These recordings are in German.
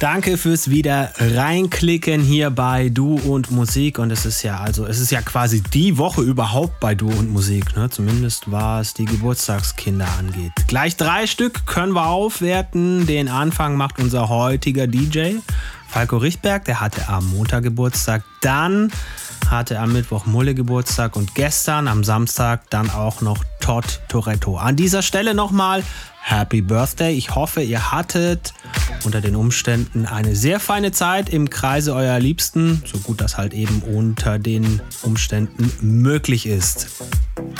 Danke fürs wieder reinklicken hier bei Du und Musik. Und es ist ja also, es ist ja quasi die Woche überhaupt bei Du und Musik, ne? Zumindest was die Geburtstagskinder angeht. Gleich drei Stück können wir aufwerten. Den Anfang macht unser heutiger DJ. Falco Richtberg, der hatte am Montag Geburtstag. Dann hatte am Mittwoch Mulle Geburtstag und gestern am Samstag dann auch noch Todd Toretto. An dieser Stelle nochmal Happy Birthday. Ich hoffe, ihr hattet unter den Umständen eine sehr feine Zeit im Kreise eurer Liebsten, so gut das halt eben unter den Umständen möglich ist.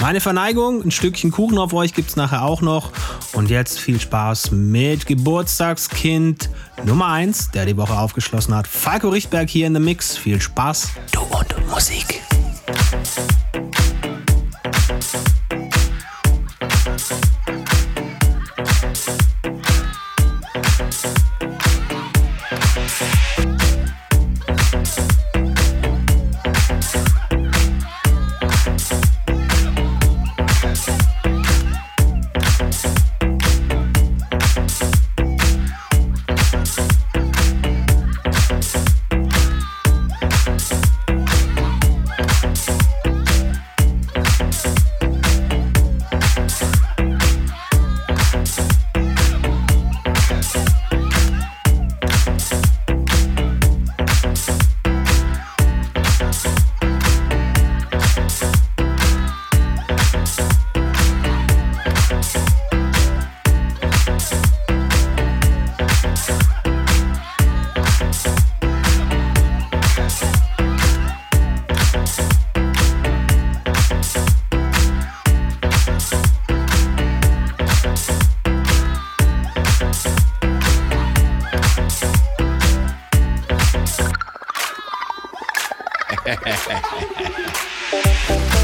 Meine Verneigung, ein Stückchen Kuchen auf euch gibt es nachher auch noch. Und jetzt viel Spaß mit Geburtstagskind Nummer 1, der die Woche aufgeschlossen hat. Falco Richtberg hier in The Mix. Viel Spaß. Du und Musik. Música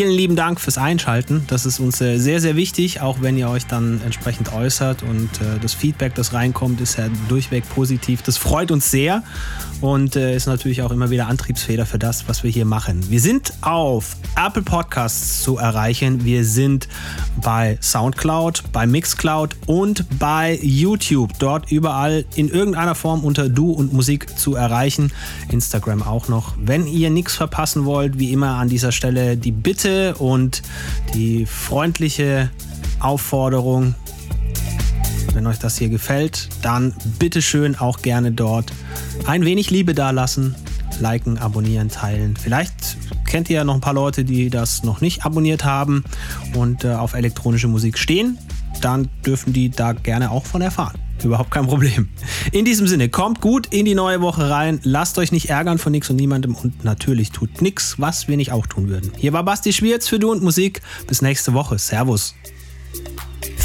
vielen lieben Dank fürs Einschalten. Das ist uns äh, sehr, sehr wichtig, auch wenn ihr euch dann entsprechend äußert. Und äh, das Feedback, das reinkommt, ist ja durchweg positiv. Das freut uns sehr und äh, ist natürlich auch immer wieder Antriebsfeder für das, was wir hier machen. Wir sind auf Apple Podcasts zu erreichen. Wir sind bei Soundcloud, bei Mixcloud und bei YouTube. Dort überall in irgendeiner Form unter Du und Musik zu erreichen. Instagram auch noch. Wenn ihr nichts verpassen wollt, wie immer an dieser Stelle die Bitte und die freundliche Aufforderung, wenn euch das hier gefällt, dann bitteschön auch gerne dort ein wenig Liebe dalassen, liken, abonnieren, teilen. Vielleicht kennt ihr ja noch ein paar Leute, die das noch nicht abonniert haben und äh, auf elektronische Musik stehen. Dann dürfen die da gerne auch von erfahren. Überhaupt kein Problem. In diesem Sinne, kommt gut in die neue Woche rein. Lasst euch nicht ärgern von nichts und niemandem und natürlich tut nichts, was wir nicht auch tun würden. Hier war Basti Schwierz für Du und Musik. Bis nächste Woche. Servus.